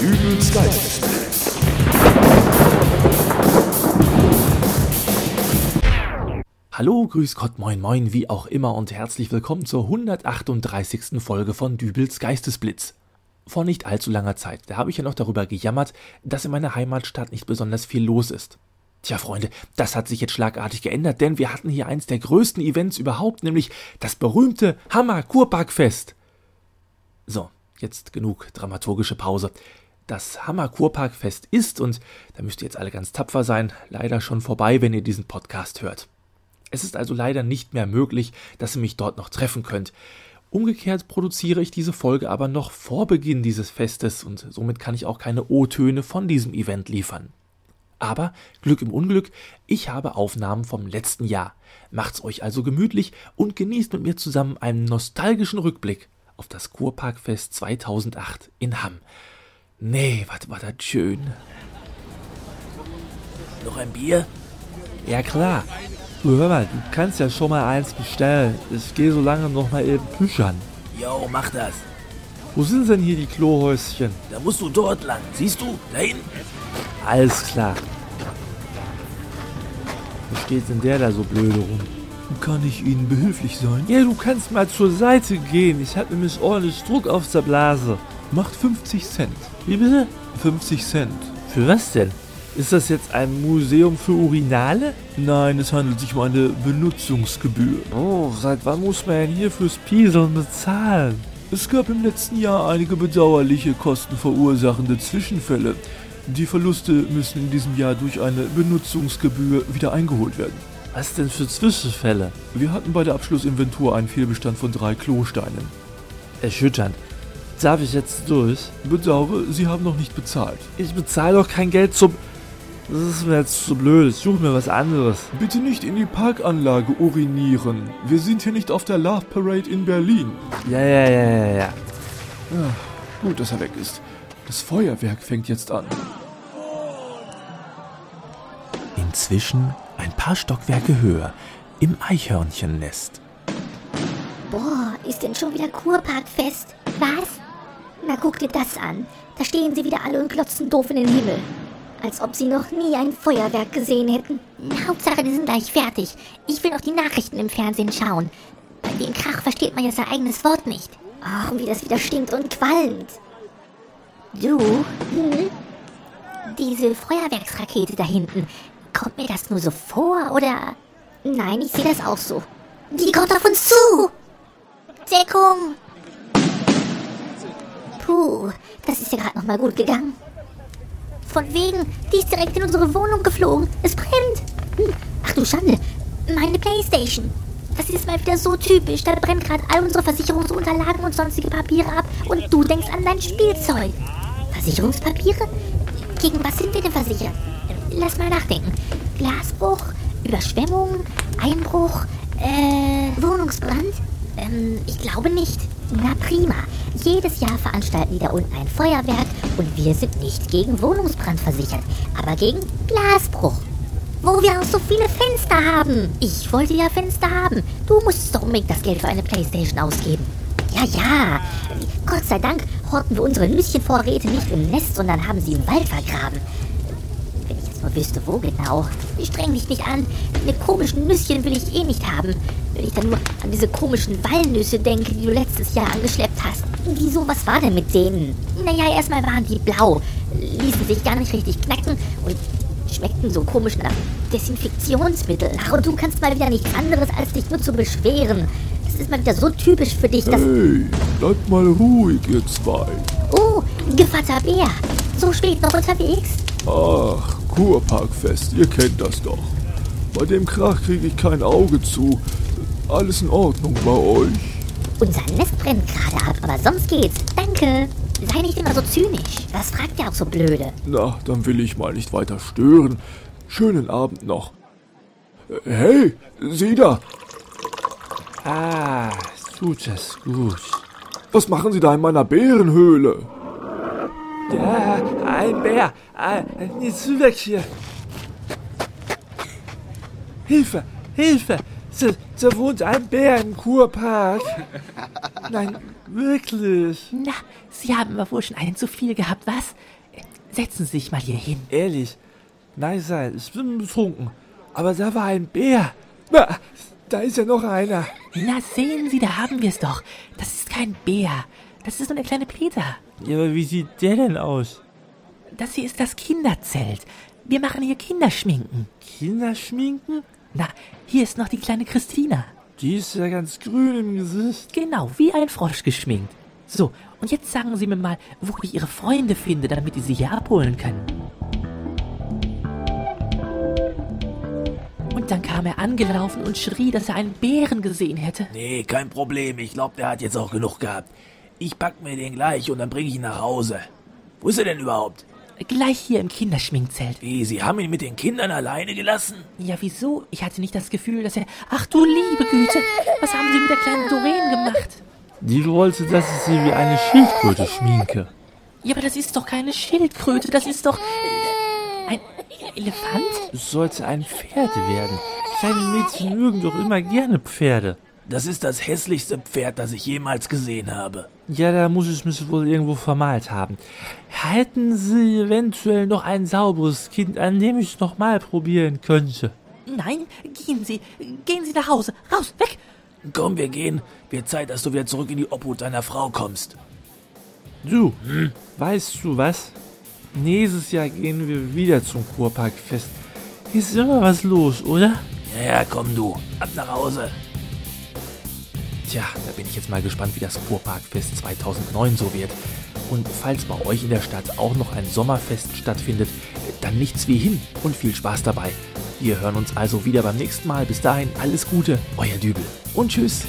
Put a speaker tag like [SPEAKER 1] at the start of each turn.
[SPEAKER 1] Dübels Geistesblitz.
[SPEAKER 2] Hallo, grüß Gott, moin moin, wie auch immer und herzlich willkommen zur 138. Folge von Dübels Geistesblitz. Vor nicht allzu langer Zeit, da habe ich ja noch darüber gejammert, dass in meiner Heimatstadt nicht besonders viel los ist. Tja, Freunde, das hat sich jetzt schlagartig geändert, denn wir hatten hier eins der größten Events überhaupt, nämlich das berühmte Hammer Kurparkfest. So, jetzt genug dramaturgische Pause. Das Hammer Kurparkfest ist, und da müsst ihr jetzt alle ganz tapfer sein, leider schon vorbei, wenn ihr diesen Podcast hört. Es ist also leider nicht mehr möglich, dass ihr mich dort noch treffen könnt. Umgekehrt produziere ich diese Folge aber noch vor Beginn dieses Festes und somit kann ich auch keine O-Töne von diesem Event liefern. Aber Glück im Unglück, ich habe Aufnahmen vom letzten Jahr. Macht's euch also gemütlich und genießt mit mir zusammen einen nostalgischen Rückblick auf das Kurparkfest 2008 in Hamm. Nee, was war das schön. Noch ein Bier?
[SPEAKER 3] Ja klar. Du hör mal, du kannst ja schon mal eins bestellen. Ich gehe so lange noch mal eben püschern.
[SPEAKER 2] Jo, mach das.
[SPEAKER 3] Wo sind denn hier die Klohäuschen?
[SPEAKER 2] Da musst du dort lang. Siehst du? Da hinten.
[SPEAKER 3] Alles klar. Was steht denn der da so blöde rum?
[SPEAKER 1] Kann ich Ihnen behilflich sein?
[SPEAKER 3] Ja, du kannst mal zur Seite gehen. Ich habe nämlich ordentlich Druck auf der Blase.
[SPEAKER 1] Macht 50 Cent.
[SPEAKER 3] Wie bitte?
[SPEAKER 1] 50 Cent.
[SPEAKER 3] Für was denn? Ist das jetzt ein Museum für Urinale?
[SPEAKER 1] Nein, es handelt sich um eine Benutzungsgebühr.
[SPEAKER 3] Oh, seit wann muss man denn hier fürs Pieseln bezahlen?
[SPEAKER 1] Es gab im letzten Jahr einige bedauerliche kostenverursachende Zwischenfälle. Die Verluste müssen in diesem Jahr durch eine Benutzungsgebühr wieder eingeholt werden.
[SPEAKER 3] Was denn für Zwischenfälle?
[SPEAKER 1] Wir hatten bei der Abschlussinventur einen Fehlbestand von drei Klosteinen.
[SPEAKER 3] Erschütternd. Darf ich jetzt durch?
[SPEAKER 1] Bedauere, Sie haben noch nicht bezahlt.
[SPEAKER 3] Ich bezahle doch kein Geld zum... Das ist mir jetzt zu blöd. Ich suche mir was anderes.
[SPEAKER 1] Bitte nicht in die Parkanlage urinieren. Wir sind hier nicht auf der Love Parade in Berlin.
[SPEAKER 3] Ja, ja, ja, ja, ja.
[SPEAKER 1] Ja, gut, dass er weg ist. Das Feuerwerk fängt jetzt an.
[SPEAKER 2] Inzwischen ein paar Stockwerke höher, im Eichhörnchennest.
[SPEAKER 4] Boah, ist denn schon wieder Kurparkfest? Was? Na guck dir das an. Da stehen sie wieder alle und glotzen doof in den Himmel. Als ob sie noch nie ein Feuerwerk gesehen hätten. Hauptsache, die sind gleich fertig. Ich will noch die Nachrichten im Fernsehen schauen. Bei dem Krach versteht man ja sein eigenes Wort nicht. Ach, wie das wieder stinkt und qualmt. Du? Hm? Diese Feuerwerksrakete da hinten. Kommt mir das nur so vor, oder? Nein, ich sehe das auch so. Die kommt auf uns zu! Deckung! Puh, das ist ja gerade noch mal gut gegangen. Von wegen, die ist direkt in unsere Wohnung geflogen. Es brennt. Hm, Ach du Schande, meine Playstation. Das ist mal wieder so typisch. Da brennt gerade all unsere Versicherungsunterlagen und sonstige Papiere ab und du denkst an dein Spielzeug. Versicherungspapiere? Gegen was sind wir denn versichert? Lass mal nachdenken. Glasbruch, Überschwemmung, Einbruch, äh, Wohnungsbrand? Ähm, ich glaube nicht. Na prima. Jedes Jahr veranstalten die da unten ein Feuerwerk und wir sind nicht gegen Wohnungsbrand versichert, aber gegen Glasbruch. Wo wir auch so viele Fenster haben. Ich wollte ja Fenster haben. Du musstest doch unbedingt das Geld für eine Playstation ausgeben. Ja, ja. Gott sei Dank horten wir unsere Nüsschenvorräte nicht im Nest, sondern haben sie im Wald vergraben. Wenn ich jetzt nur wüsste, wo genau. Streng dich nicht an. Deine komischen Nüsschen will ich eh nicht haben. Wenn ich dann nur an diese komischen Walnüsse denke, die du letztes Jahr angeschleppt hast. Wieso, was war denn mit denen? Naja, erstmal waren die blau, ließen sich gar nicht richtig knacken und schmeckten so komisch nach Desinfektionsmittel. Ach, und du kannst mal wieder nichts anderes, als dich nur zu beschweren. Das ist mal wieder so typisch für dich, dass...
[SPEAKER 1] Hey, bleibt mal ruhig, ihr zwei.
[SPEAKER 4] Oh, Gevatter Bär. So spät noch unterwegs?
[SPEAKER 1] Ach, Kurparkfest, ihr kennt das doch. Bei dem Krach kriege ich kein Auge zu. Alles in Ordnung bei euch.
[SPEAKER 4] Unser Nest brennt gerade ab, aber sonst geht's. Danke. Sei nicht immer so zynisch. Was fragt ihr auch so blöde?
[SPEAKER 1] Na, dann will ich mal nicht weiter stören. Schönen Abend noch. Äh, Hey, Sie da!
[SPEAKER 3] Ah, tut das gut.
[SPEAKER 1] Was machen Sie da in meiner Bärenhöhle?
[SPEAKER 3] Ja, ein Bär. Jetzt weg hier. Hilfe, Hilfe. Da, da wohnt ein Bär im Kurpark. Nein, Wirklich?
[SPEAKER 4] Na, Sie haben aber wohl schon einen zu viel gehabt, was? Setzen Sie sich mal hier hin.
[SPEAKER 3] Ehrlich? Nein, sein, ich bin betrunken. Aber da war ein Bär. Na, da ist ja noch einer.
[SPEAKER 4] Na, sehen Sie, da haben wir es doch. Das ist kein Bär. Das ist nur der kleine Peter.
[SPEAKER 3] Ja, aber wie sieht der denn aus?
[SPEAKER 4] Das hier ist das Kinderzelt. Wir machen hier Kinderschminken.
[SPEAKER 3] Kinderschminken?
[SPEAKER 4] Na, hier ist noch die kleine Christina.
[SPEAKER 3] Die ist ja ganz grün im Gesicht.
[SPEAKER 4] Genau, wie ein Frosch geschminkt. So, und jetzt sagen Sie mir mal, wo ich Ihre Freunde finde, damit ich sie hier abholen können. Und dann kam er angelaufen und schrie, dass er einen Bären gesehen hätte.
[SPEAKER 2] Nee, kein Problem. Ich glaube, der hat jetzt auch genug gehabt. Ich pack mir den gleich und dann bringe ich ihn nach Hause. Wo ist er denn überhaupt?
[SPEAKER 4] Gleich hier im Kinderschminkzelt.
[SPEAKER 2] Wie, Sie haben ihn mit den Kindern alleine gelassen?
[SPEAKER 4] Ja, wieso? Ich hatte nicht das Gefühl, dass er... Ach du liebe Güte, was haben Sie mit der kleinen Doreen gemacht?
[SPEAKER 3] Die wollte, dass ich sie wie eine Schildkröte schminke.
[SPEAKER 4] Ja, aber das ist doch keine Schildkröte, das ist doch... Ein Elefant?
[SPEAKER 3] Es sollte ein Pferd werden. Kleine Mädchen mögen doch immer gerne Pferde.
[SPEAKER 2] Das ist das hässlichste Pferd, das ich jemals gesehen habe.
[SPEAKER 3] Ja, da muss ich mich wohl irgendwo vermalt haben. Halten Sie eventuell noch ein sauberes Kind, an dem ich noch mal probieren könnte?
[SPEAKER 4] Nein, gehen Sie, gehen Sie nach Hause, raus, weg!
[SPEAKER 2] Komm, wir gehen. Wird Zeit, dass du wieder zurück in die Obhut deiner Frau kommst.
[SPEAKER 3] Du, hm? weißt du was? Nächstes Jahr gehen wir wieder zum Kurparkfest. Ist immer was los, oder?
[SPEAKER 2] Ja, ja, komm du. Ab nach Hause.
[SPEAKER 4] Tja, da bin ich jetzt mal gespannt, wie das Kurparkfest 2009 so wird. Und falls bei euch in der Stadt auch noch ein Sommerfest stattfindet, dann nichts wie hin und viel Spaß dabei. Wir hören uns also wieder beim nächsten Mal. Bis dahin alles Gute, euer Dübel und tschüss.